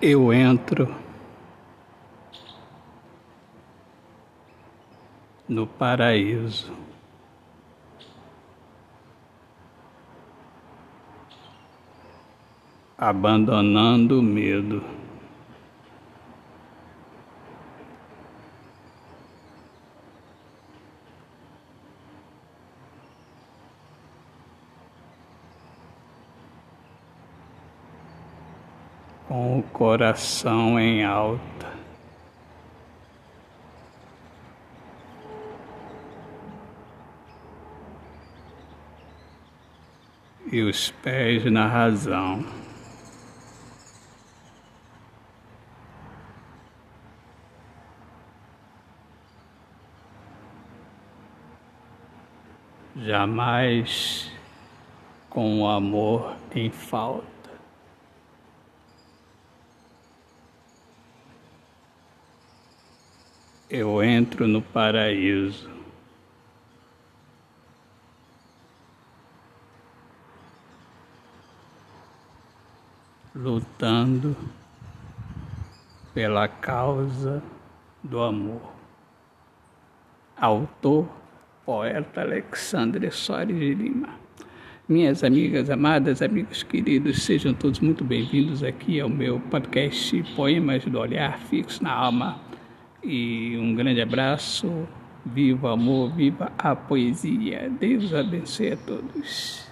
eu entro no paraíso. Abandonando o medo. Com o coração em alta. E os pés na razão. Jamais com o amor em falta. Eu entro no paraíso. Lutando pela causa do amor. Autor, poeta Alexandre Soares de Lima. Minhas amigas amadas, amigos queridos, sejam todos muito bem-vindos aqui ao meu podcast Poemas do Olhar Fixo na Alma e um grande abraço. Viva o amor, viva a poesia. Deus abençoe a todos.